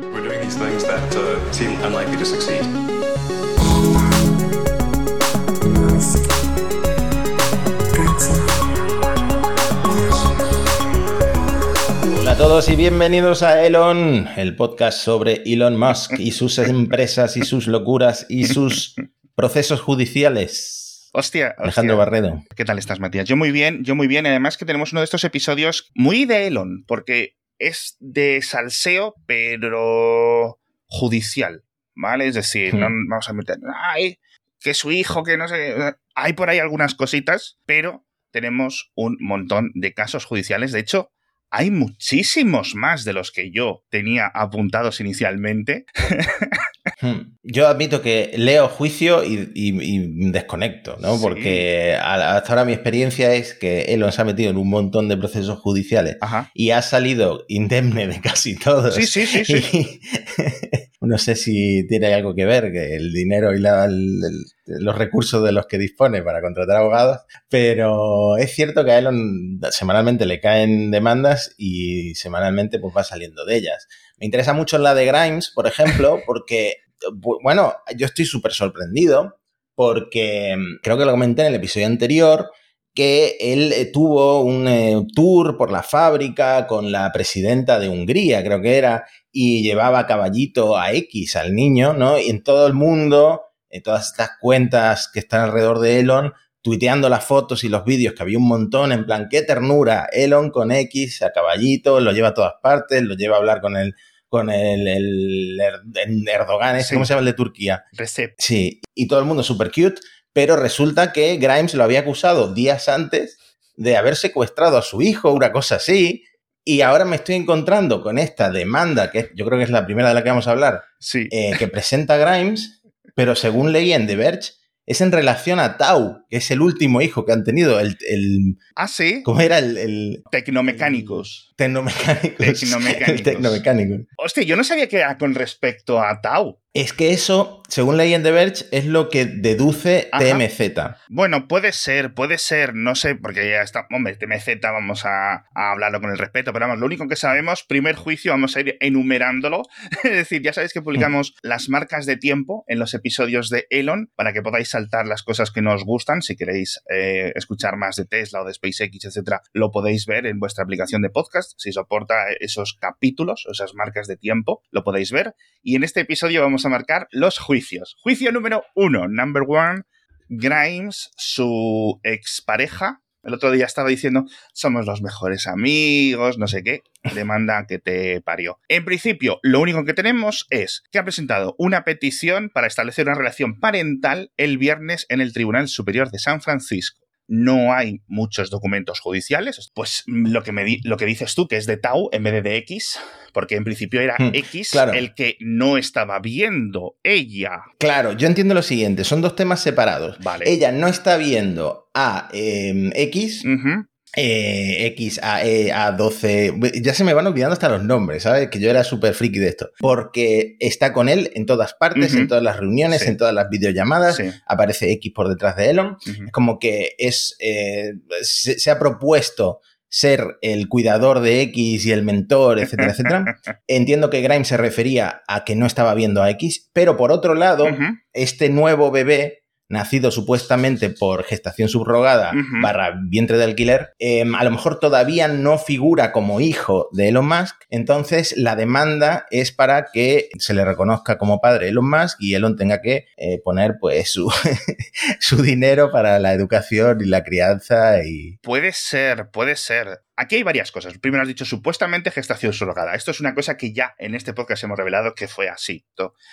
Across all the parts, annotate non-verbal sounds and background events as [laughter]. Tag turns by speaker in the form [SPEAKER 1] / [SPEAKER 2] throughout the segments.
[SPEAKER 1] We're doing these things that uh, seem unlikely to succeed.
[SPEAKER 2] Hola a todos y bienvenidos a Elon, el podcast sobre Elon Musk y sus empresas y sus locuras y sus procesos judiciales.
[SPEAKER 3] Hostia, hostia.
[SPEAKER 2] Alejandro Barredo.
[SPEAKER 3] ¿Qué tal estás, Matías? Yo muy bien, yo muy bien. Además que tenemos uno de estos episodios muy de Elon, porque es de salseo, pero judicial, ¿vale? Es decir, no
[SPEAKER 2] Hmm.
[SPEAKER 3] vamos a meter, ay, que su hijo, que no sé, hay por ahí algunas cositas, pero tenemos un montón de casos judiciales. De hecho, hay muchísimos más de los que yo tenía apuntados inicialmente. [laughs]
[SPEAKER 2] Hmm. Yo admito que leo juicio y, y- y desconecto, ¿no?
[SPEAKER 3] Sí.
[SPEAKER 2] Porque hasta ahora mi experiencia es que Elon se ha metido en un montón de procesos judiciales
[SPEAKER 3] Ajá.
[SPEAKER 2] y ha salido indemne de casi todos.
[SPEAKER 3] Sí, sí, sí, sí. [laughs]
[SPEAKER 2] Y no sé si tiene algo que ver que el dinero y la- el- el- los recursos de los que dispone para contratar abogados, pero es cierto que a Elon semanalmente le caen demandas y semanalmente pues va saliendo de ellas. Me interesa mucho la de Grimes, por ejemplo, [laughs] porque, bu- bueno, yo estoy súper sorprendido porque mm, creo que lo comenté en el episodio anterior, que él eh, tuvo un eh, tour por la fábrica con la presidenta de Hungría, creo que era, y llevaba a caballito a X, al niño, ¿no? Y en todo el mundo, en todas estas cuentas que están alrededor de Elon, tuiteando las fotos y los vídeos, que había un montón, en plan, qué ternura, Elon con X, a caballito, lo lleva a todas partes, lo lleva a hablar con el, con el, el Er- Erdogan, ese,
[SPEAKER 3] Sí.
[SPEAKER 2] ¿cómo se llama el de Turquía?
[SPEAKER 3] Recep.
[SPEAKER 2] Sí, y todo el mundo súper cute, pero resulta que Grimes lo había acusado días antes de haber secuestrado a su hijo, una cosa así, y ahora me estoy encontrando con esta demanda, que yo creo que es la primera de la que vamos a hablar,
[SPEAKER 3] Sí.
[SPEAKER 2] eh, que presenta Grimes, pero según leí en The Verge, es en relación a Tau, que es el último hijo que han tenido, el, el
[SPEAKER 3] Ah, sí.
[SPEAKER 2] ¿cómo era? El, el
[SPEAKER 3] Tecnomecánicos.
[SPEAKER 2] tecnomecánico.
[SPEAKER 3] Tecnomecánicos. [laughs]
[SPEAKER 2] El tecnomecánico.
[SPEAKER 3] Hostia, yo no sabía que era con respecto a Tau.
[SPEAKER 2] Es que eso, según en The Verge, es lo que deduce
[SPEAKER 3] Ajá.
[SPEAKER 2] TMZ.
[SPEAKER 3] Bueno, puede ser, puede ser, no sé, porque ya está, hombre, TMZ vamos a, a hablarlo con el respeto, pero vamos, lo único que sabemos, primer juicio, vamos a ir enumerándolo. [laughs] es decir, ya sabéis que publicamos las marcas de tiempo en los episodios de Elon para que podáis saltar las cosas que no os gustan. Si queréis eh, escuchar más de Tesla o de SpaceX, etcétera, lo podéis ver en vuestra aplicación de podcast. Si soporta esos capítulos, o esas marcas de tiempo, lo podéis ver. Y en este episodio vamos a marcar los juicios. Juicio número uno, number one. Grimes, su expareja, el otro día estaba diciendo, somos los mejores amigos, no sé qué, demanda que te parió. En principio, lo único que tenemos es que ha presentado una petición para establecer una relación parental el viernes en el Tribunal Superior de San Francisco. No hay muchos documentos judiciales, pues lo que, me di- lo que dices tú, que es de Tau en vez de de X, porque en principio era
[SPEAKER 2] Hmm,
[SPEAKER 3] X
[SPEAKER 2] claro.
[SPEAKER 3] el que no estaba viendo ella.
[SPEAKER 2] Claro, yo entiendo lo siguiente, son dos temas separados.
[SPEAKER 3] Vale.
[SPEAKER 2] Ella no está viendo a eh, X. eh, X, a, E, a 12, ya se me van olvidando hasta los nombres, ¿sabes? Que yo era súper friki de esto. Porque está con él en todas partes, en todas las reuniones,
[SPEAKER 3] Sí.
[SPEAKER 2] en todas las videollamadas,
[SPEAKER 3] Sí.
[SPEAKER 2] aparece X por detrás de Elon. Es como que es, eh, se, se ha propuesto ser el cuidador de X y el mentor, etcétera, etcétera. [laughs] Entiendo que Grimes se refería a que no estaba viendo a X, pero por otro lado, este nuevo bebé, nacido supuestamente por gestación subrogada barra vientre de alquiler, eh, a lo mejor todavía no figura como hijo de Elon Musk, entonces la demanda es para que se le reconozca como padre Elon Musk y Elon tenga que eh, poner pues su, [laughs] su dinero para la educación y la crianza y...
[SPEAKER 3] Puede ser, puede ser. Aquí hay varias cosas. Primero has dicho supuestamente gestación surrogada. Esto es una cosa que ya en este podcast hemos revelado que fue así.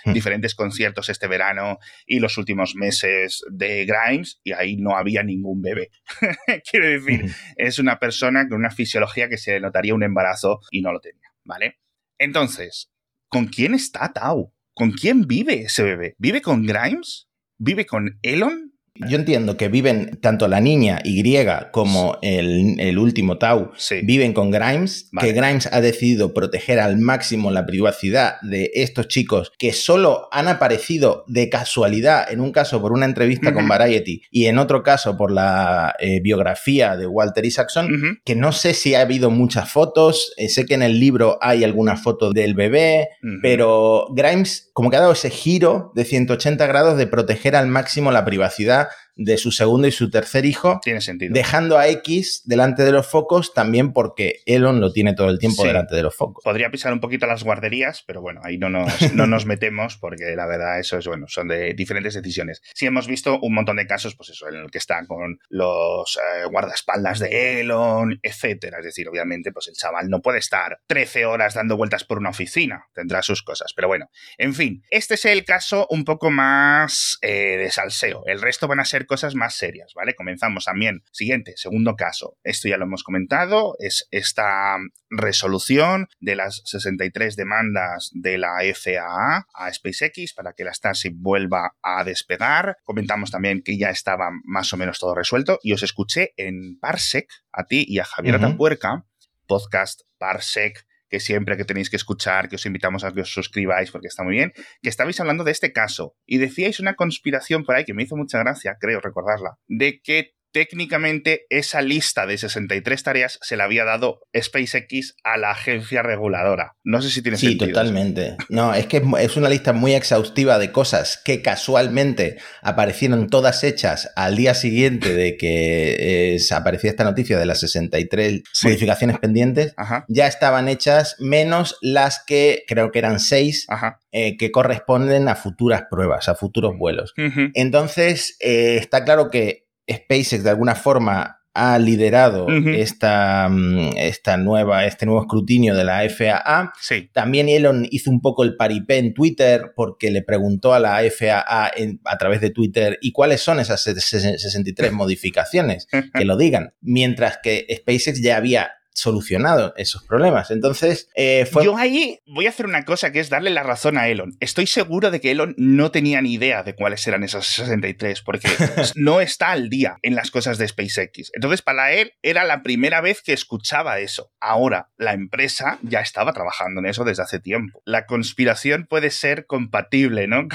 [SPEAKER 2] Hmm.
[SPEAKER 3] Diferentes conciertos este verano y los últimos meses de Grimes y ahí no había ningún bebé. [laughs] Quiero decir, es una persona con una fisiología que se notaría un embarazo y no lo tenía, ¿vale? Entonces, ¿con quién está Tau? ¿Con quién vive ese bebé? ¿Vive con Grimes? ¿Vive con Elon?
[SPEAKER 2] Yo entiendo que viven tanto la niña Y como el, último Tau viven con Grimes, que Grimes ha decidido proteger al máximo la privacidad de estos chicos que solo han aparecido de casualidad, en un caso por una entrevista con Variety y en otro caso por la eh, biografía de Walter Isaacson, que no sé si ha habido muchas fotos, eh, sé que en el libro hay algunas fotos del bebé, pero Grimes como que ha dado ese giro de 180 grados de proteger al máximo la privacidad de su segundo y su tercer hijo.
[SPEAKER 3] Tiene sentido.
[SPEAKER 2] Dejando a X delante de los focos también porque Elon lo tiene todo el tiempo delante de los focos.
[SPEAKER 3] Podría pisar un poquito las guarderías, pero bueno, ahí no nos, no nos metemos porque la verdad eso es bueno, son de diferentes decisiones. Sí hemos visto un montón de casos, pues eso, en el que están con los eh, guardaespaldas de Elon, etcétera. Es decir, obviamente, pues el chaval no puede estar 13 horas dando vueltas por una oficina, tendrá sus cosas. Pero bueno, en fin, este es el caso un poco más eh, de salseo. El resto van a ser cosas más serias, ¿vale? Comenzamos también. Siguiente, segundo caso. Esto ya lo hemos comentado, es esta resolución de las 63 demandas de la FAA a SpaceX para que la Starship vuelva a despegar. Comentamos también que ya estaba más o menos todo resuelto y os escuché en Parsec, a ti y a Javier uh podcast Parsec que siempre que tenéis que escuchar, que os invitamos a que os suscribáis porque está muy bien, que estabais hablando de este caso y decíais una conspiración por ahí que me hizo mucha gracia, creo recordarla, de que técnicamente esa lista de 63 tareas se la había dado SpaceX a la agencia reguladora. No sé si tiene sentido.
[SPEAKER 2] Sí, totalmente. No, es que es una lista muy exhaustiva de cosas que casualmente aparecieron todas hechas al día siguiente de que eh, aparecía esta noticia de las 63 modificaciones pendientes. Ya estaban hechas menos las que creo que eran seis eh, que corresponden a futuras pruebas, a futuros vuelos. Entonces, eh, está claro que SpaceX de alguna forma ha liderado esta, mm, esta, nueva, este nuevo escrutinio de la FAA.
[SPEAKER 3] Sí.
[SPEAKER 2] También Elon hizo un poco el paripé en Twitter porque le preguntó a la FAA a través de Twitter ¿y cuáles son esas 63 modificaciones? [laughs] que lo digan. Mientras que SpaceX ya había solucionado esos problemas. Entonces, eh, fue...
[SPEAKER 3] Yo ahí voy a hacer una cosa que es darle la razón a Elon. Estoy seguro de que Elon no tenía ni idea de cuáles eran esas 63, porque [laughs] no está al día en las cosas de SpaceX. Entonces, para él era la primera vez que escuchaba eso. Ahora, la empresa ya estaba trabajando en eso desde hace tiempo. La conspiración puede ser compatible, ¿no?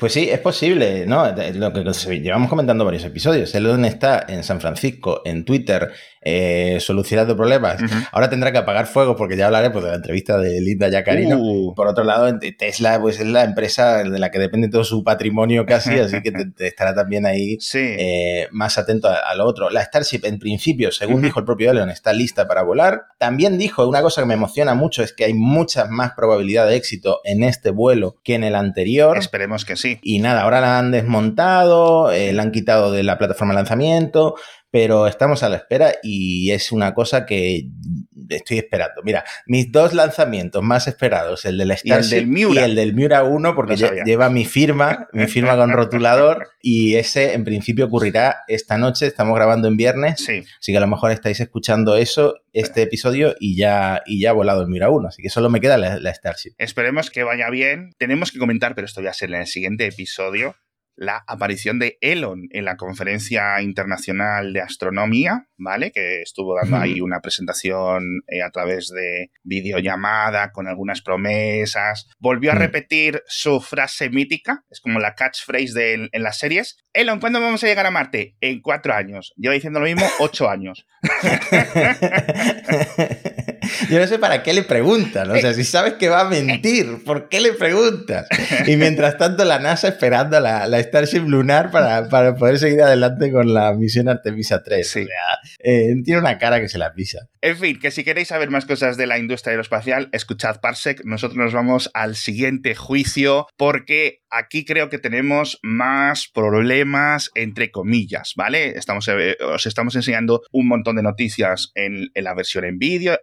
[SPEAKER 2] pues sí, es posible, ¿no? Lo que llevamos comentando varios episodios. Elon está en San Francisco, en Twitter, eh, solucionando problemas. Ahora tendrá que apagar fuego porque ya hablaré pues, de la entrevista de Linda Yacarino. Uh. Por otro lado, Tesla pues, es la empresa de la que depende todo su patrimonio casi, así que estará también ahí eh, más atento a, lo otro. La Starship, en principio, según dijo el propio Elon, está lista para volar. También dijo, una cosa que me emociona mucho es que hay muchas más probabilidad de éxito en este vuelo que en el anterior.
[SPEAKER 3] Esperemos que sí.
[SPEAKER 2] Y nada, ahora la han desmontado, eh, la han quitado de la plataforma de lanzamiento, pero estamos a la espera y es una cosa que estoy esperando. Mira, mis dos lanzamientos más esperados, el de la Starship y el del Miura, 1, porque lleva mi firma, mi firma con rotulador, y ese en principio ocurrirá esta noche. Estamos grabando en viernes,
[SPEAKER 3] sí.
[SPEAKER 2] así que a lo mejor estáis escuchando eso, este episodio, y ya, y ya ha volado el Miura 1, así que solo me queda la, la Starship.
[SPEAKER 3] Esperemos que vaya bien. Tenemos que comentar, pero esto va a ser en el siguiente episodio la aparición de Elon en la Conferencia Internacional de Astronomía, ¿vale? Que estuvo dando ahí una presentación eh, a través de videollamada con algunas promesas. Volvió a repetir su frase mítica, es como la catchphrase de, en las series. Elon, ¿cuándo vamos a llegar a Marte? En cuatro años. Lleva diciendo lo mismo ocho años. [laughs]
[SPEAKER 2] Yo no sé para qué le preguntan. O sea, si sabes que va a mentir, ¿por qué le preguntas? Y mientras tanto, la NASA esperando a la, la Starship lunar para, para, poder seguir adelante con la misión Artemisa 3. Sí. Eh, tiene una cara que se la pisa.
[SPEAKER 3] En fin, que si queréis saber más cosas de la industria aeroespacial, escuchad Parsec. Nosotros nos vamos al siguiente juicio porque aquí creo que tenemos más problemas, entre comillas, ¿vale? Estamos, eh, os estamos enseñando un montón de noticias en, en la versión en vídeo,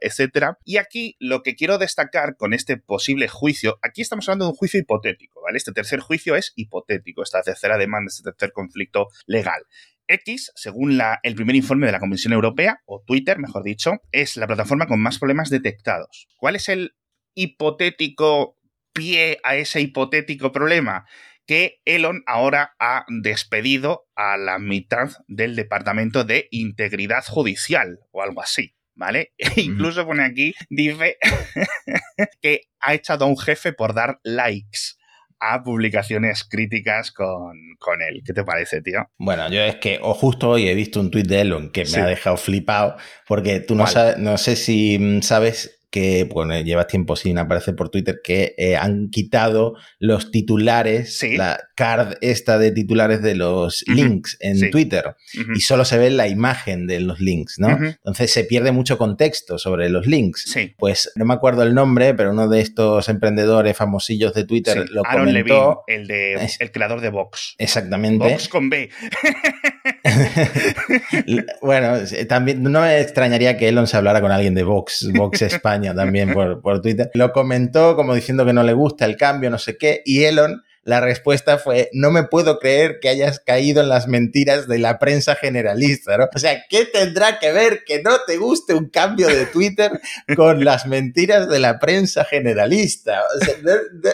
[SPEAKER 3] Y aquí lo que quiero destacar con este posible juicio, aquí estamos hablando de un juicio hipotético, ¿vale? Este tercer juicio es hipotético, esta tercera demanda, este tercer conflicto legal. X, según el primer informe de la Comisión Europea, o Twitter, mejor dicho, es la plataforma con más problemas detectados. ¿Cuál es el hipotético pie a ese hipotético problema? que Elon ahora ha despedido a la mitad del Departamento de Integridad Judicial o algo así. ¿Vale? [laughs] E incluso pone aquí, dice [laughs] que ha echado a un jefe por dar likes a publicaciones críticas con, con, él. ¿Qué te parece, tío?
[SPEAKER 2] Bueno, yo es que o justo hoy he visto un tuit de Elon que me ha dejado flipado, porque tú no, sabes, no sé si mm, sabes que bueno, llevas tiempo sin aparecer por Twitter, que eh, han quitado los titulares, la card esta de titulares de los links en Twitter, y solo se ve la imagen de los links, ¿no? Entonces se pierde mucho contexto sobre los links. Pues no me acuerdo el nombre, pero uno de estos emprendedores famosillos de Twitter lo
[SPEAKER 3] Aaron
[SPEAKER 2] comentó.
[SPEAKER 3] el, de, el creador de Vox.
[SPEAKER 2] Exactamente.
[SPEAKER 3] Vox con B. [laughs] [laughs]
[SPEAKER 2] bueno, también no me extrañaría que Elon se hablara con alguien de Vox, Vox [laughs] España también por, por Twitter. Lo comentó como diciendo que no le gusta el cambio, no sé qué, y Elon la respuesta fue, no me puedo creer que hayas caído en las mentiras de la prensa generalista, ¿no? O sea, ¿qué tendrá que ver que no te guste un cambio de Twitter con las mentiras de la prensa generalista?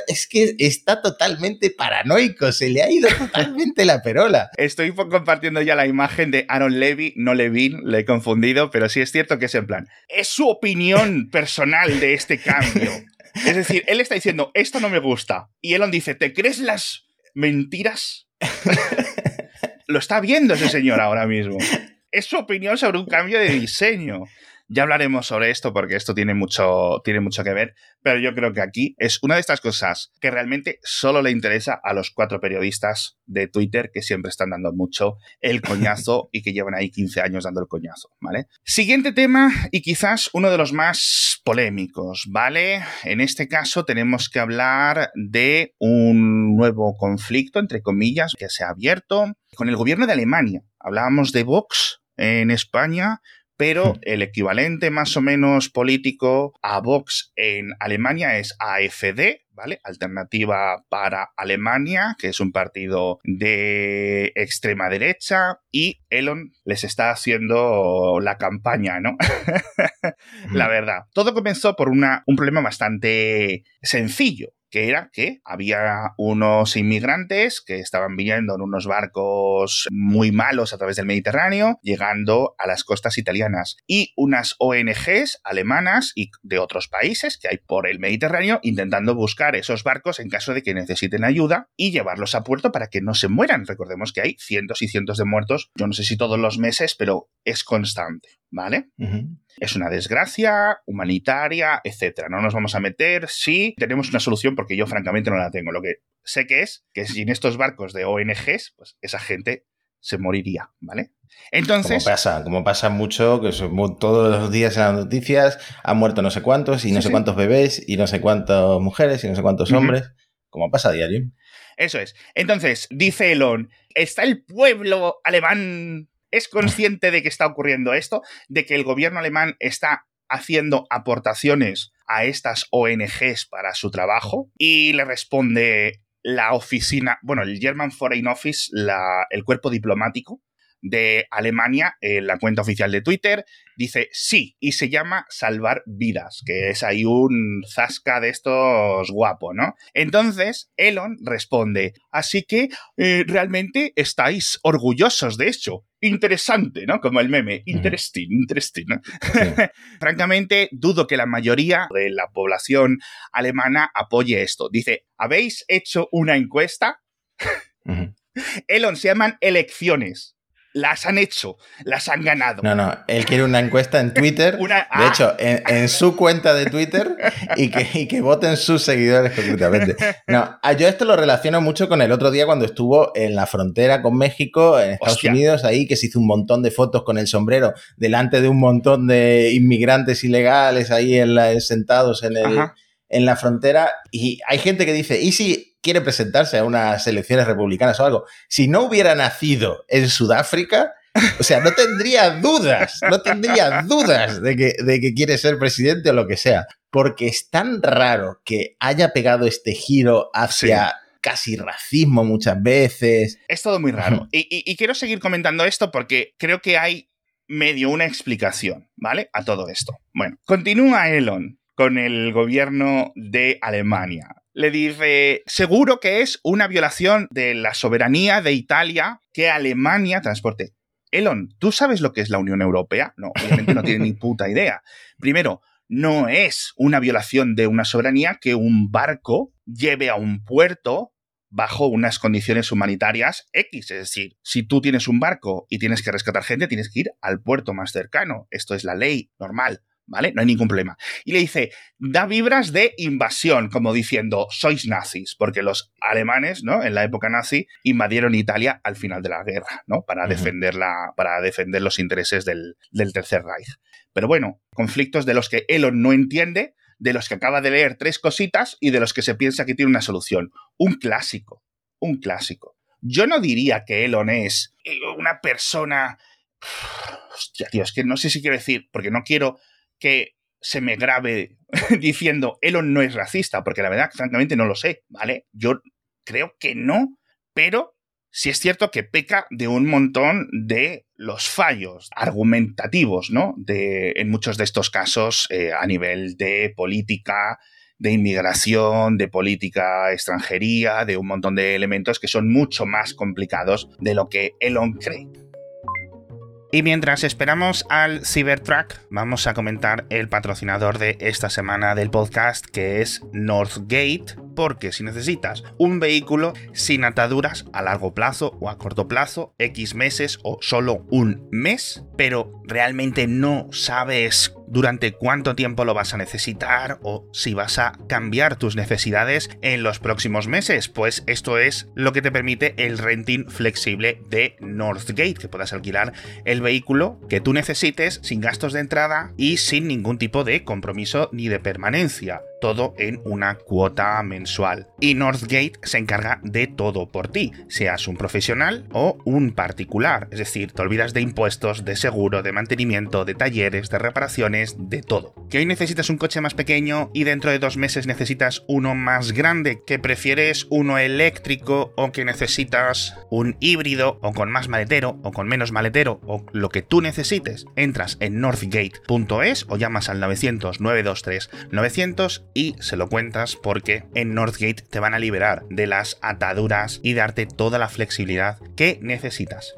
[SPEAKER 2] Es que está totalmente paranoico, se le ha ido totalmente la perola.
[SPEAKER 3] Estoy compartiendo ya la imagen de Aaron Levy, no Levin, le he confundido, pero sí es cierto que es en plan, es su opinión personal de este cambio. Es decir, él está diciendo, esto no me gusta. Y Elon dice, ¿te crees las mentiras? [laughs] Lo está viendo ese señor ahora mismo. Es su opinión sobre un cambio de diseño. Ya hablaremos sobre esto porque esto tiene mucho, tiene mucho que ver, pero yo creo que aquí es una de estas cosas que realmente solo le interesa a los cuatro periodistas de Twitter que siempre están dando mucho el [laughs] coñazo y que llevan ahí 15 años dando el coñazo, ¿vale? Siguiente tema y quizás uno de los más polémicos, ¿vale? En este caso tenemos que hablar de un nuevo conflicto, entre comillas, que se ha abierto con el gobierno de Alemania. Hablábamos de Vox en España, pero hmm. el equivalente más o menos político a Vox en Alemania es AFD, ¿vale? Alternativa para Alemania, que es un partido de extrema derecha, y Elon les está haciendo la campaña, ¿no? [laughs] la hmm. verdad. Todo comenzó por una, un problema bastante sencillo que era que había unos inmigrantes que estaban viniendo en unos barcos muy malos a través del Mediterráneo, llegando a las costas italianas, y unas ONGs alemanas y de otros países que hay por el Mediterráneo intentando buscar esos barcos en caso de que necesiten ayuda y llevarlos a puerto para que no se mueran. Recordemos que hay cientos y cientos de muertos, yo no sé si todos los meses, pero es constante, ¿vale? Es una desgracia humanitaria, etcétera. No nos vamos a meter si tenemos una solución porque yo francamente no la tengo. Lo que sé que es que sin estos barcos de ONGs, pues esa gente se moriría, ¿vale?
[SPEAKER 2] Entonces. Como pasa, como pasa mucho, que todos los días en las noticias han muerto no sé cuántos y no sé cuántos bebés y no sé cuántas mujeres y no sé cuántos hombres, como pasa a diario.
[SPEAKER 3] Eso es. Entonces, dice Elon, está el pueblo alemán es consciente de que está ocurriendo esto, de que el gobierno alemán está haciendo aportaciones a estas ONGs para su trabajo y le responde la oficina, bueno, el German Foreign Office, el cuerpo diplomático de Alemania en la cuenta oficial de Twitter. Dice sí, y se llama Salvar Vidas, que es ahí un zasca de estos guapo, ¿no? Entonces, Elon responde, así que eh, realmente estáis orgullosos de hecho. Interesante, ¿no? Como el meme. Interesting, interesting. [laughs] Francamente, dudo que la mayoría de la población alemana apoye esto. Dice, ¿habéis hecho una encuesta? [laughs] Elon, se llaman elecciones las han hecho, las han ganado.
[SPEAKER 2] No, no, él quiere una encuesta en Twitter, [laughs] de ah. hecho, en, su cuenta de Twitter y que, que voten sus seguidores concretamente. No, ah, yo esto lo relaciono mucho con el otro día cuando estuvo en la frontera con México, en Estados Unidos, ahí que se hizo un montón de fotos con el sombrero delante de un montón de inmigrantes ilegales ahí en la, sentados en, el, en la frontera. Y hay gente que dice, ¿y si quiere presentarse a unas elecciones republicanas o algo, si no hubiera nacido en Sudáfrica, o sea, no tendría dudas, no tendría dudas de que, de que quiere ser presidente o lo que sea, porque es tan raro que haya pegado este giro hacia... casi racismo muchas veces.
[SPEAKER 3] Es todo muy raro. y, quiero seguir comentando esto porque creo que hay medio una explicación, ¿vale? A todo esto. Bueno, continúa Elon con el gobierno de Alemania le dice, seguro que es una violación de la soberanía de Italia que Alemania transporte. Elon, ¿tú sabes lo que es la Unión Europea? No, obviamente no tiene ni [laughs] puta idea. Primero, no es una violación de una soberanía que un barco lleve a un puerto bajo unas condiciones humanitarias X. Es decir, si tú tienes un barco y tienes que rescatar gente, tienes que ir al puerto más cercano. Esto es la ley normal. ¿Vale? No hay ningún problema. Y le dice, da vibras de invasión, como diciendo, sois nazis, porque los alemanes, ¿no? En la época nazi, invadieron Italia al final de la guerra, ¿no? Para, defender, la, para defender los intereses del, del Tercer Reich. Pero bueno, conflictos de los que Elon no entiende, de los que acaba de leer tres cositas y de los que se piensa que tiene una solución. Un clásico, un clásico. Yo no diría que Elon es eh, una persona... [sighs] Hostia, tío, es que no sé si quiero decir, porque no quiero que se me grabe [laughs] diciendo Elon no es racista, porque la verdad, francamente, no lo sé, ¿vale? Yo creo que no, pero sí es cierto que peca de un montón de los fallos argumentativos, ¿no? De, en muchos de estos casos eh, a nivel de política, de inmigración, de política extranjería, de un montón de elementos que son mucho más complicados de lo que Elon cree. Y mientras esperamos al Cybertruck, vamos a comentar el patrocinador de esta semana del podcast, que es Northgate, porque si necesitas un vehículo sin ataduras a largo plazo o a corto plazo, X meses o solo un mes, pero realmente no sabes durante cuánto tiempo lo vas a necesitar o si vas a cambiar tus necesidades en los próximos meses, pues esto es lo que te permite el renting flexible de Northgate, que puedas alquilar el vehículo que tú necesites sin gastos de entrada y sin ningún tipo de compromiso ni de permanencia todo en una cuota mensual. Y Northgate se encarga de todo por ti, seas un profesional o un particular. Es decir, te olvidas de impuestos, de seguro, de mantenimiento, de talleres, de reparaciones, de todo. Que hoy necesitas un coche más pequeño y dentro de dos meses necesitas uno más grande, que prefieres uno eléctrico o que necesitas un híbrido o con más maletero o con menos maletero o lo que tú necesites. Entras en northgate.es o llamas al 900 923 900 y se lo cuentas porque en Northgate te van a liberar de las ataduras y darte toda la flexibilidad que necesitas.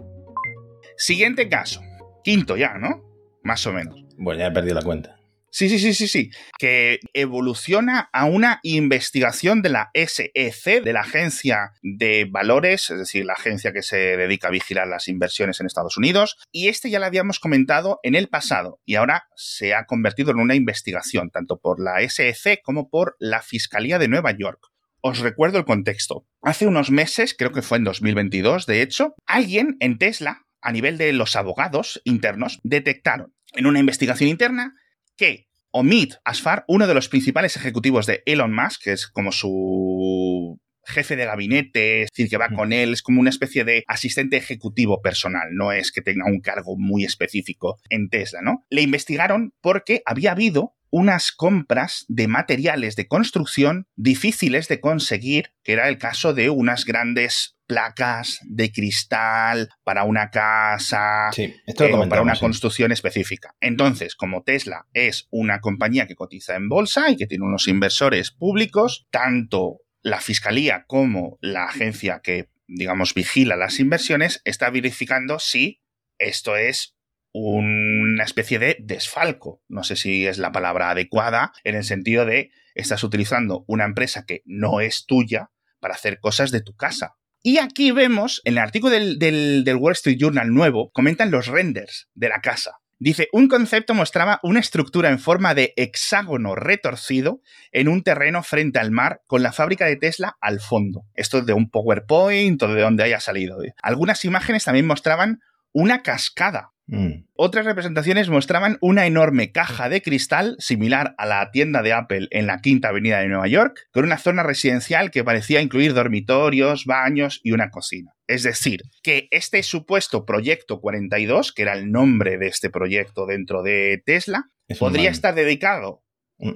[SPEAKER 3] Siguiente caso. Quinto ya, ¿no? Más o menos.
[SPEAKER 2] Bueno, ya he perdido la cuenta.
[SPEAKER 3] Sí, sí, sí, sí, sí. Que evoluciona a una investigación de la SEC, de la Agencia de Valores, es decir, la agencia que se dedica a vigilar las inversiones en Estados Unidos. Y este ya lo habíamos comentado en el pasado y ahora se ha convertido en una investigación, tanto por la SEC como por la Fiscalía de Nueva York. Os recuerdo el contexto. Hace unos meses, creo que fue en 2022, de hecho, alguien en Tesla, a nivel de los abogados internos, detectaron en una investigación interna que Omid Asfar, uno de los principales ejecutivos de Elon Musk, que es como su jefe de gabinete, es decir, que va con él, es como una especie de asistente ejecutivo personal, no es que tenga un cargo muy específico en Tesla, ¿no? Le investigaron porque había habido unas compras de materiales de construcción difíciles de conseguir, que era el caso de unas grandes placas de cristal para una casa
[SPEAKER 2] sí, esto
[SPEAKER 3] eh, para una construcción específica. Entonces, como Tesla es una compañía que cotiza en bolsa y que tiene unos inversores públicos, tanto la fiscalía como la agencia que, digamos, vigila las inversiones está verificando si esto es una especie de desfalco. No sé si es la palabra adecuada en el sentido de estás utilizando una empresa que no es tuya para hacer cosas de tu casa. Y aquí vemos, en el artículo del, del Wall Street Journal nuevo, comentan los renders de la casa. Dice, un concepto mostraba una estructura en forma de hexágono retorcido en un terreno frente al mar con la fábrica de Tesla al fondo. Esto es de un PowerPoint o de donde haya salido. Algunas imágenes también mostraban una cascada Mm. Otras representaciones mostraban una enorme caja de cristal similar a la tienda de Apple en la Quinta Avenida de Nueva York, con una zona residencial que parecía incluir dormitorios, baños y una cocina. Es decir, que este supuesto proyecto 42, que era el nombre de este proyecto dentro de Tesla, podría estar dedicado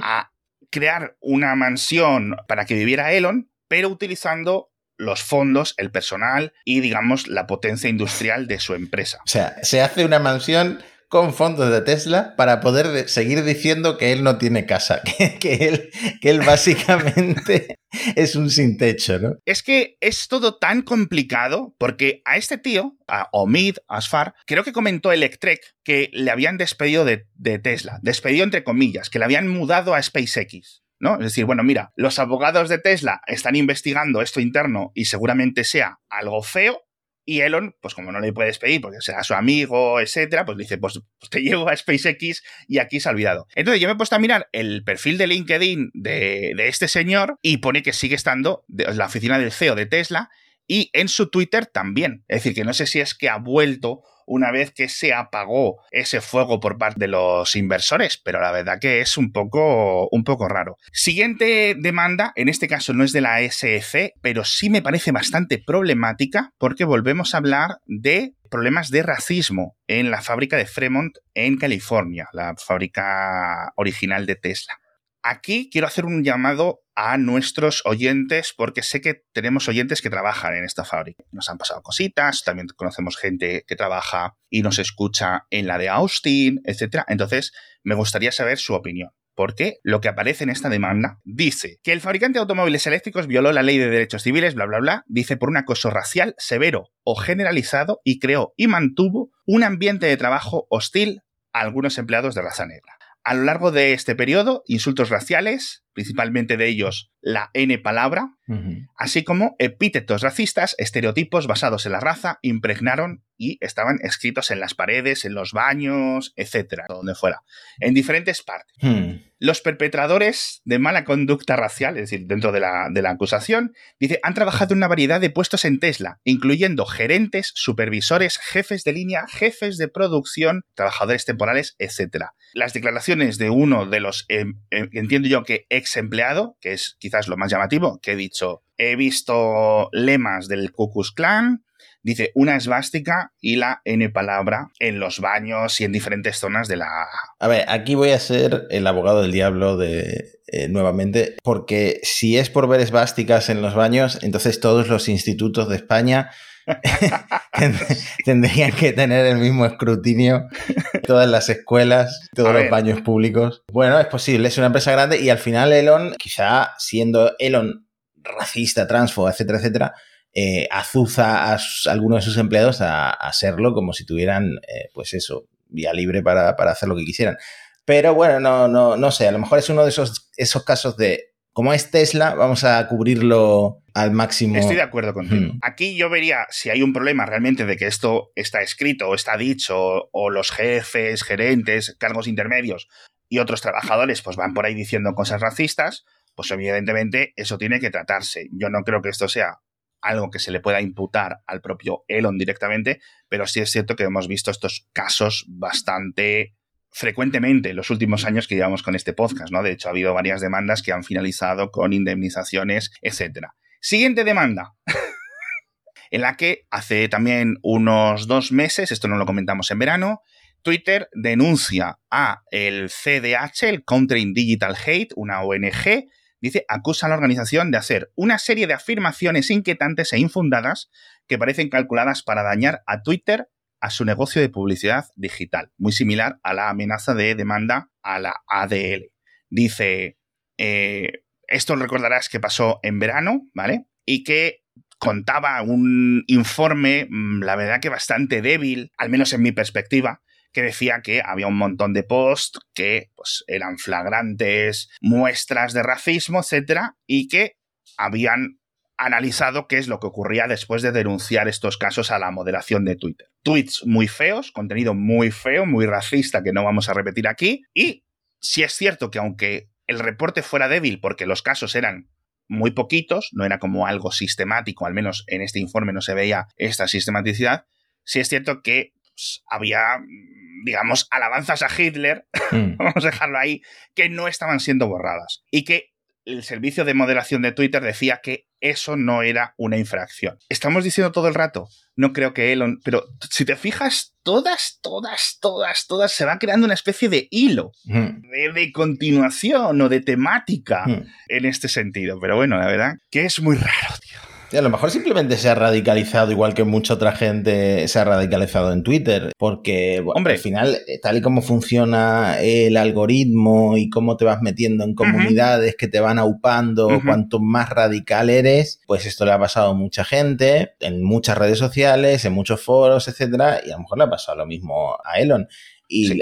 [SPEAKER 3] a crear una mansión para que viviera Elon, pero utilizando los fondos, el personal y, digamos, la potencia industrial de su empresa.
[SPEAKER 2] O sea, se hace una mansión con fondos de Tesla para poder seguir diciendo que él no tiene casa, [laughs] que, él, que él básicamente [laughs] es un sin techo, ¿no?
[SPEAKER 3] Es que es todo tan complicado porque a este tío, a Omid Asfar, creo que comentó Electrek que le habían despedido de, de Tesla, despedido entre comillas, que le habían mudado a SpaceX. ¿No? Es decir, bueno, mira, los abogados de Tesla están investigando esto interno y seguramente sea algo feo, y Elon, pues como no le puede despedir porque será su amigo, etcétera, pues dice, pues, pues, te [laughs] llevo a SpaceX y aquí se ha olvidado. Entonces yo me he puesto a mirar el perfil de LinkedIn de, este señor y pone que sigue estando en la oficina del CEO de Tesla y en su Twitter también. Es decir, que no sé si es que ha vuelto una vez que se apagó ese fuego por parte de los inversores, pero la verdad que es un poco, un poco raro. Siguiente demanda, en este caso no es de la SF, pero sí me parece bastante problemática porque volvemos a hablar de problemas de racismo en la fábrica de Fremont en California, la fábrica original de Tesla. Aquí quiero hacer un llamado a nuestros oyentes, porque sé que tenemos oyentes que trabajan en esta fábrica. Nos han pasado cositas, también conocemos gente que trabaja y nos escucha en la de Austin, etc. Entonces, me gustaría saber su opinión. Porque lo que aparece en esta demanda dice que el fabricante de automóviles eléctricos violó la ley de derechos civiles, bla, bla, bla, dice por un acoso racial severo o generalizado y creó y mantuvo un ambiente de trabajo hostil a algunos empleados de raza negra. A lo largo de este periodo, insultos raciales, principalmente de ellos la N palabra, así como epítetos racistas, estereotipos basados en la raza, impregnaron y estaban escritos en las paredes, en los baños, etcétera, donde fuera, en diferentes partes. Hmm. Los perpetradores de mala conducta racial, es decir, dentro de la, de la acusación, dice, han trabajado en una variedad de puestos en Tesla, incluyendo gerentes, supervisores, jefes de línea, jefes de producción, trabajadores temporales, etcétera. Las declaraciones de uno de los, em, em, entiendo yo que ex empleado, que es quizás lo más llamativo, que he dicho, he visto lemas del Ku Klux Klan, dice una esvástica y la N palabra en los baños y en diferentes zonas de la...
[SPEAKER 2] A ver, aquí voy a ser el abogado del diablo de, eh, nuevamente, porque si es por ver esvásticas en los baños, entonces todos los institutos de España [laughs] tendrían que tener el mismo escrutinio todas las escuelas, todos los baños públicos. Bueno, es posible, es una empresa grande y al final Elon, quizá siendo Elon racista, transfo, etcétera, etcétera, eh, azuza a, algunos de sus empleados a, serlo como si tuvieran, eh, pues eso, vía libre para, hacer lo que quisieran. Pero bueno, no, no, no sé, a lo mejor es uno de esos, esos casos de, como es Tesla, vamos a cubrirlo al máximo.
[SPEAKER 3] Estoy de acuerdo contigo. Aquí yo vería si hay un problema realmente de que esto está escrito o está dicho, o los jefes, gerentes, cargos intermedios y otros trabajadores pues van por ahí diciendo cosas racistas, pues evidentemente eso tiene que tratarse. Yo no creo que esto sea algo que se le pueda imputar al propio Elon directamente, pero sí es cierto que hemos visto estos casos bastante frecuentemente en los últimos años que llevamos con este podcast, ¿no? De hecho, ha habido varias demandas que han finalizado con indemnizaciones, etc. Siguiente demanda. [laughs] en la que hace también unos dos meses, esto no lo comentamos en verano, Twitter denuncia a el CDH, el Countering Digital Hate, una ONG, dice, acusa a la organización de hacer una serie de afirmaciones inquietantes e infundadas que parecen calculadas para dañar a Twitter a su negocio de publicidad digital, muy similar a la amenaza de demanda a la ADL. Dice, eh, esto recordarás que pasó en verano, ¿vale? Y que contaba un informe, mm, la verdad que bastante débil, al menos en mi perspectiva, que decía que había un montón de posts que pues, eran flagrantes muestras de racismo, etcétera, y que habían analizado qué es lo que ocurría después de denunciar estos casos a la moderación de Twitter. Tweets muy feos, contenido muy feo, muy racista que no vamos a repetir aquí, y si es cierto que aunque el reporte fuera débil porque los casos eran muy poquitos, no era como algo sistemático, al menos en este informe no se veía esta sistematicidad, sí es cierto que pues, había digamos, alabanzas a Hitler, mm. [laughs] vamos a dejarlo ahí, que no estaban siendo borradas. Y que el servicio de moderación de Twitter decía que eso no era una infracción. Estamos diciendo todo el rato, no creo que Elon, pero si te fijas, todas, todas, todas, todas, se va creando una especie de hilo, mm. de, continuación o de temática mm. en este sentido. Pero bueno, la verdad que es muy raro, tío.
[SPEAKER 2] A lo mejor simplemente se ha radicalizado, igual que mucha otra gente se ha radicalizado en Twitter, porque Hombre. al final, eh, tal y como funciona el algoritmo y cómo te vas metiendo en comunidades que te van aupando, cuanto más radical eres, pues esto le ha pasado a mucha gente, en muchas redes sociales, en muchos foros, etcétera, y a lo mejor le ha pasado lo mismo a Elon. Y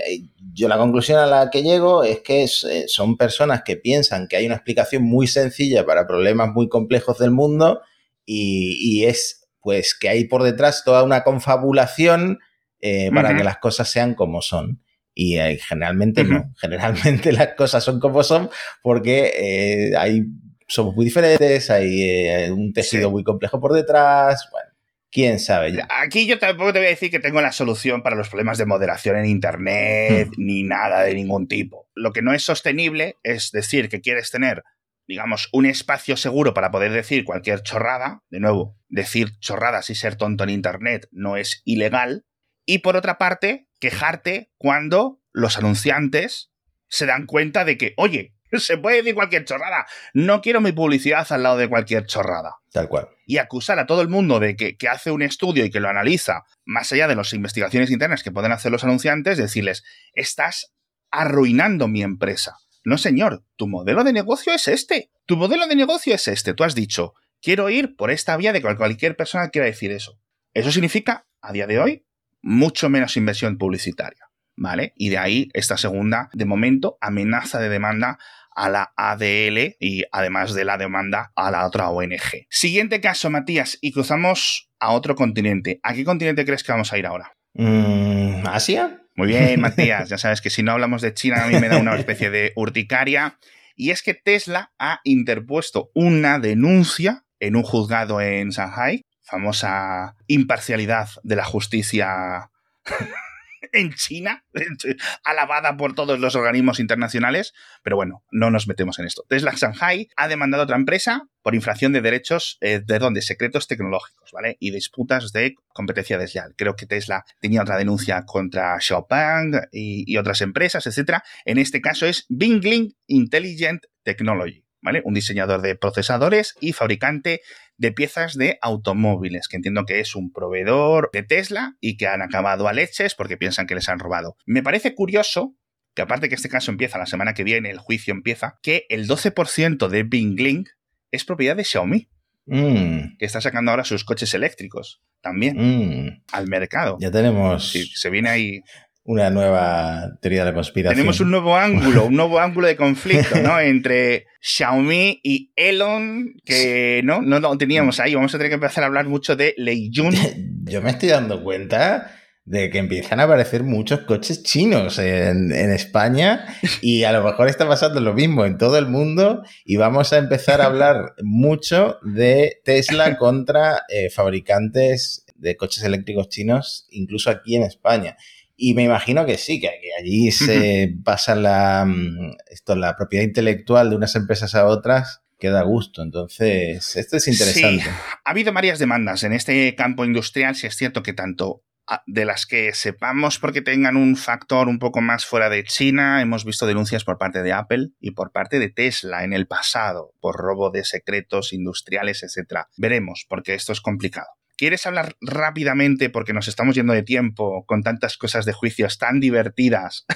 [SPEAKER 2] yo la conclusión a la que llego es que eh, son personas que piensan que hay una explicación muy sencilla para problemas muy complejos del mundo y, es pues que hay por detrás toda una confabulación eh, para que las cosas sean como son. Y eh, generalmente no, generalmente [laughs] las cosas son como son porque hay, somos muy diferentes, hay un tejido muy complejo por detrás, bueno, quién sabe.
[SPEAKER 3] Aquí yo tampoco te voy a decir que tengo la solución para los problemas de moderación en Internet, hmm. ni nada de ningún tipo. Lo que no es sostenible es decir que quieres tener, digamos, un espacio seguro para poder decir cualquier chorrada. De nuevo, decir chorradas y ser tonto en Internet no es ilegal. Y por otra parte, quejarte cuando los anunciantes se dan cuenta de que, oye, [laughs] se puede decir cualquier chorrada. No quiero mi publicidad al lado de cualquier chorrada.
[SPEAKER 2] Tal cual.
[SPEAKER 3] Y acusar a todo el mundo de que, hace un estudio y que lo analiza, más allá de las investigaciones internas que pueden hacer los anunciantes, decirles, estás arruinando mi empresa. No, señor, tu modelo de negocio es este. Tu modelo de negocio es este. Tú has dicho, quiero ir por esta vía de cualquier persona quiera decir eso. Eso significa, a día de hoy, mucho menos inversión publicitaria. ¿Vale? Y de ahí esta segunda, de momento, amenaza de demanda a la ADL y además de la demanda a la otra ONG. Siguiente caso, Matías, y cruzamos a otro continente. ¿A qué continente crees que vamos a ir ahora?
[SPEAKER 2] Mm, ¿Asia?
[SPEAKER 3] Muy bien, Matías. Ya sabes que si no hablamos de China, a mí me da una especie de urticaria. Y es que Tesla ha interpuesto una denuncia en un juzgado en Shanghai, famosa imparcialidad de la justicia en China, [laughs] alabada por todos los organismos internacionales, pero bueno, no nos metemos en esto. Tesla Shanghai ha demandado a otra empresa por infracción de derechos eh, de donde secretos tecnológicos, ¿vale? Y disputas de competencia desleal. Creo que Tesla tenía otra denuncia contra y, y otras empresas, etcétera. En este caso es Bingling Intelligent Technology. ¿Vale? Un diseñador de procesadores y fabricante de piezas de automóviles, que entiendo que es un proveedor de Tesla y que han acabado a leches porque piensan que les han robado. Me parece curioso que aparte que este caso empieza la semana que viene, el juicio empieza, que el 12% de Bing es propiedad de Xiaomi.
[SPEAKER 2] Mm.
[SPEAKER 3] Que está sacando ahora sus coches eléctricos también
[SPEAKER 2] mm.
[SPEAKER 3] al mercado.
[SPEAKER 2] Ya tenemos.
[SPEAKER 3] se viene ahí
[SPEAKER 2] una nueva teoría de la conspiración.
[SPEAKER 3] Tenemos un nuevo ángulo, un nuevo ángulo de conflicto, ¿no? [laughs] Entre Xiaomi y Elon, que no, no lo teníamos ahí. Vamos a tener que empezar a hablar mucho de Lei Jun. [laughs]
[SPEAKER 2] Yo me estoy dando cuenta de que empiezan a aparecer muchos coches chinos en, España y a lo mejor está pasando lo mismo en todo el mundo y vamos a empezar a hablar mucho de Tesla [laughs] contra eh, fabricantes de coches eléctricos chinos, incluso aquí en España. Y me imagino que sí, que, allí se pasa la, mm, esto, la propiedad intelectual de unas empresas a otras que da gusto. Entonces, esto es interesante.
[SPEAKER 3] Sí, ha habido varias demandas en este campo industrial. Si es cierto que tanto ah, de las que sepamos porque tengan un factor un poco más fuera de China, hemos visto denuncias por parte de Apple y por parte de Tesla en el pasado por robo de secretos industriales, etc. Veremos, porque esto es complicado. ¿Quieres hablar rápidamente, porque nos estamos yendo de tiempo con tantas cosas de juicios tan divertidas,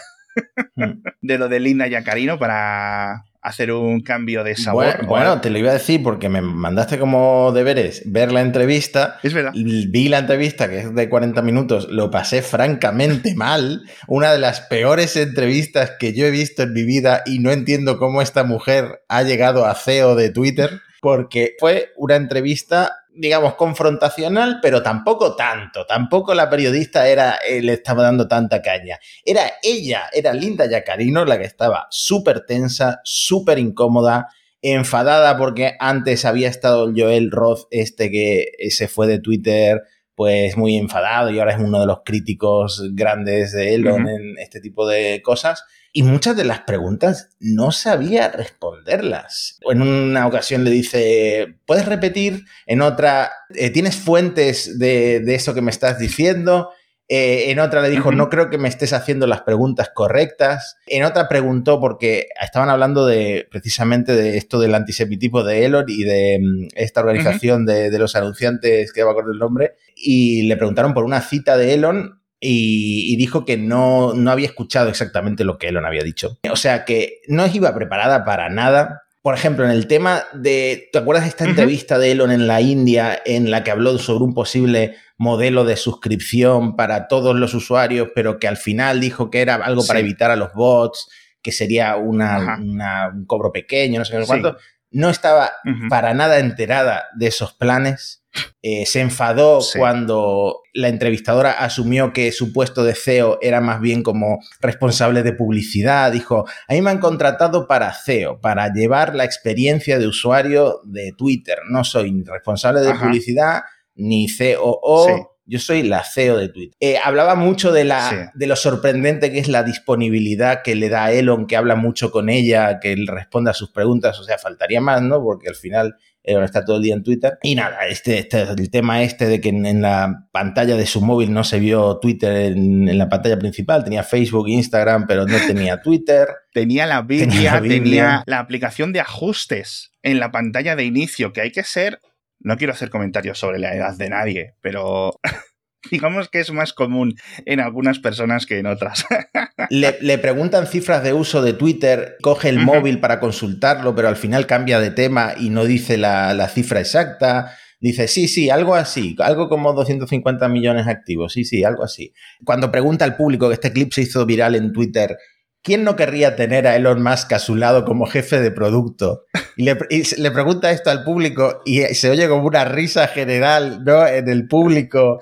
[SPEAKER 3] hmm. [laughs] de lo de Linda Yacarino para hacer un cambio de sabor?
[SPEAKER 2] Bueno, te lo iba a decir porque me mandaste como deberes ver la entrevista.
[SPEAKER 3] Es verdad.
[SPEAKER 2] Vi la entrevista, que es de 40 minutos, lo pasé francamente [laughs] mal. Una de las peores entrevistas que yo he visto en mi vida y no entiendo cómo esta mujer ha llegado a CEO de Twitter porque fue una entrevista digamos, confrontacional, pero tampoco tanto. Tampoco la periodista era, eh, le estaba dando tanta caña. Era ella, era Linda Yacarino la que estaba súper tensa, súper incómoda, enfadada porque antes había estado Joel Roth, este que se fue de Twitter, pues muy enfadado y ahora es uno de los críticos grandes de Elon en este tipo de cosas y muchas de las preguntas no sabía responderlas. En una ocasión le dice, ¿puedes repetir? En otra, eh, ¿tienes fuentes de, eso que me estás diciendo? Eh, en otra le dijo, no creo que me estés haciendo las preguntas correctas. En otra preguntó, porque estaban hablando de precisamente de esto del antisemitismo de Elon y de mm, esta organización de, los anunciantes, que no me acuerdo el nombre, y le preguntaron por una cita de Elon y, dijo que no, no había escuchado exactamente lo que Elon había dicho. O sea que no iba preparada para nada. Por ejemplo, en el tema de, ¿te acuerdas de esta entrevista de Elon en la India en la que habló sobre un posible modelo de suscripción para todos los usuarios, pero que al final dijo que era algo para evitar a los bots, que sería una, un cobro pequeño, no sé cuánto? No estaba para nada enterada de esos planes eh, se enfadó cuando la entrevistadora asumió que su puesto de CEO era más bien como responsable de publicidad. Dijo, a mí me han contratado para CEO, para llevar la experiencia de usuario de Twitter. No soy ni responsable de publicidad ni COO. Yo soy la CEO de Twitter. Eh, hablaba mucho de, la, de lo sorprendente que es la disponibilidad que le da a Elon, que habla mucho con ella, que él responde a sus preguntas. O sea, faltaría más, ¿no? Porque al final está todo el día en Twitter. Y nada, este, este, el tema este de que en, la pantalla de su móvil no se vio Twitter en, la pantalla principal, tenía Facebook, Instagram, pero no tenía Twitter. [laughs]
[SPEAKER 3] Tenía la Biblia, tenía la aplicación de ajustes en la pantalla de inicio, que hay que ser... No quiero hacer comentarios sobre la edad de nadie, pero [laughs] digamos que es más común en algunas personas que en otras. [laughs]
[SPEAKER 2] Le, preguntan cifras de uso de Twitter, coge el móvil para consultarlo, pero al final cambia de tema y no dice la, cifra exacta. Dice, sí, sí, algo así, algo como 250 millones activos, sí, sí, algo así. Cuando pregunta al público, que este clip se hizo viral en Twitter, ¿quién no querría tener a Elon Musk a su lado como jefe de producto? Y le, pregunta esto al público y se oye como una risa general, ¿no? En el público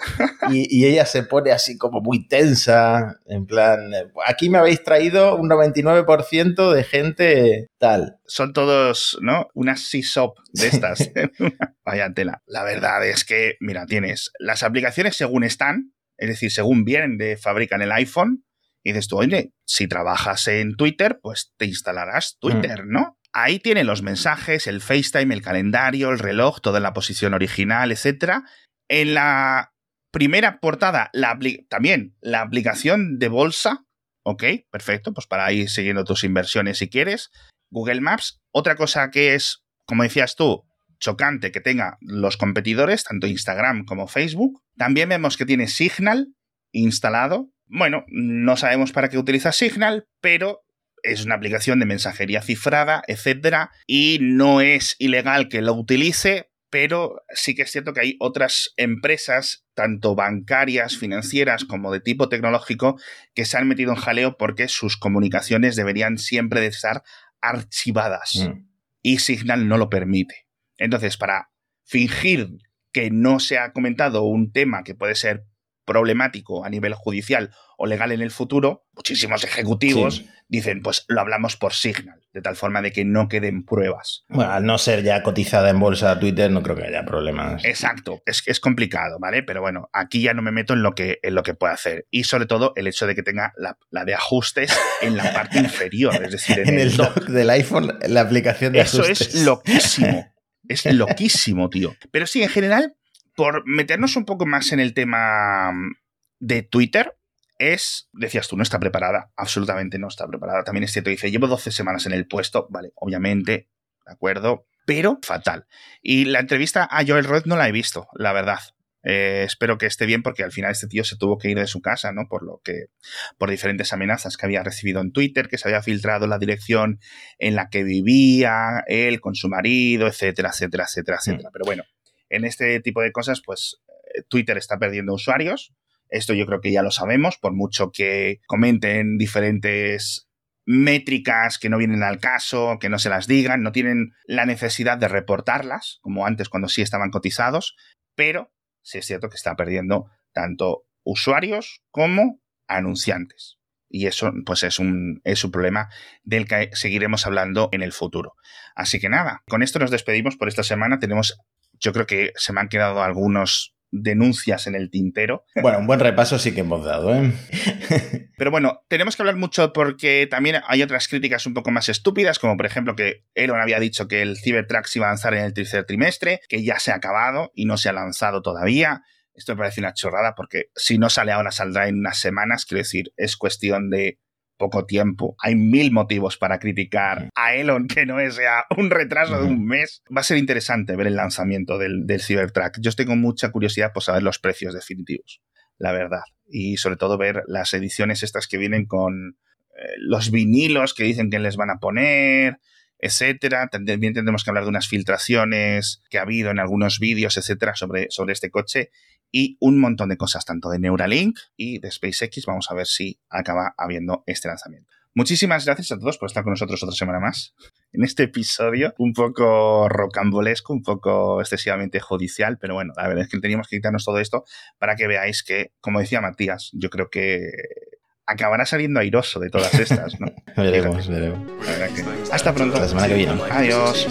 [SPEAKER 2] y, ella se pone así como muy tensa, en plan, aquí me habéis traído un 99% de gente tal.
[SPEAKER 3] Son todos, ¿no? Unas SysOp de estas. [laughs] Vaya tela. La verdad es que, mira, tienes las aplicaciones según están, es decir, según vienen de fábrica en el iPhone, y dices tú, oye, si trabajas en Twitter, pues te instalarás Twitter, mm. ¿no? Ahí tiene los mensajes, el FaceTime, el calendario, el reloj, toda la posición original, etc. En la primera portada, también la aplicación de bolsa, ok, perfecto, pues para ir siguiendo tus inversiones si quieres. Google Maps, otra cosa que es, como decías tú, chocante que tenga los competidores, tanto Instagram como Facebook. También vemos que tiene Signal instalado, bueno, no sabemos para qué utiliza Signal, pero es una aplicación de mensajería cifrada, etcétera, y no es ilegal que lo utilice, pero sí que es cierto que hay otras empresas, tanto bancarias, financieras como de tipo tecnológico, que se han metido en jaleo porque sus comunicaciones deberían siempre de estar archivadas. Mm. Y Signal no lo permite. Entonces, para fingir que no se ha comentado un tema que puede ser problemático a nivel judicial o legal en el futuro, muchísimos ejecutivos dicen, pues lo hablamos por Signal, de tal forma de que no queden pruebas.
[SPEAKER 2] Bueno, al no ser ya cotizada en bolsa Twitter, no creo que haya problemas.
[SPEAKER 3] Exacto, es, es complicado, ¿vale? Pero bueno, aquí ya no me meto en lo que, en lo que puede hacer. Y sobre todo el hecho de que tenga la, de ajustes en la parte [laughs] inferior, es decir,
[SPEAKER 2] en, el, dock del iPhone, la aplicación de ajustes.
[SPEAKER 3] Eso es loquísimo. Es [laughs] loquísimo, tío. Pero sí, en general, por meternos un poco más en el tema mm, de Twitter, es, decías tú, no está preparada, absolutamente no está preparada. También es cierto, dice, llevo 12 semanas en el puesto, vale, obviamente, de acuerdo, pero fatal. Y la entrevista a Joel Roth no la he visto, la verdad. Eh, espero que esté bien porque al final este tío se tuvo que ir de su casa, ¿no? Por lo que, por diferentes amenazas que había recibido en Twitter, que se había filtrado la dirección en la que vivía él con su marido, etcétera, etcétera, etcétera, etcétera. Mm. Pero bueno, en este tipo de cosas, pues eh, Twitter está perdiendo usuarios. Esto yo creo que ya lo sabemos, por mucho que comenten diferentes métricas que no vienen al caso, que no se las digan, no tienen la necesidad de reportarlas, como antes cuando sí estaban cotizados, pero sí es cierto que está perdiendo tanto usuarios como anunciantes. Y eso, pues, es un, es un problema del que seguiremos hablando en el futuro. Así que nada, con esto nos despedimos por esta semana. Tenemos yo creo que se me han quedado algunos denuncias en el tintero.
[SPEAKER 2] Bueno, un buen repaso sí que hemos dado, ¿eh? [laughs]
[SPEAKER 3] Pero bueno, tenemos que hablar mucho porque también hay otras críticas un poco más estúpidas, como por ejemplo que Elon había dicho que el Cybertruck se iba a lanzar en el tercer trimestre, que ya se ha acabado y no se ha lanzado todavía. Esto me parece una chorrada porque si no sale ahora saldrá en unas semanas, quiero decir, es cuestión de poco tiempo. Hay mil motivos para criticar a Elon que no sea un retraso de un mes. Va a ser interesante ver el lanzamiento del, del Cybertruck. Yo tengo mucha curiosidad por saber los precios definitivos, la verdad. Y sobre todo ver las ediciones estas que vienen con eh, los vinilos que dicen que les van a poner, etcétera. También tendremos que hablar de unas filtraciones que ha habido en algunos vídeos, etcétera, sobre, sobre este coche y un montón de cosas, tanto de Neuralink y de SpaceX. Vamos a ver si acaba habiendo este lanzamiento. Muchísimas gracias a todos por estar con nosotros otra semana más [laughs] en este episodio un poco rocambolesco, un poco excesivamente judicial, pero bueno, la verdad es que teníamos que quitarnos todo esto para que veáis que, como decía Matías, yo creo que acabará saliendo airoso de todas estas, ¿no? [laughs]
[SPEAKER 2] veremos, veremos.
[SPEAKER 3] Hasta pronto.
[SPEAKER 2] La semana que viene.
[SPEAKER 3] Adiós.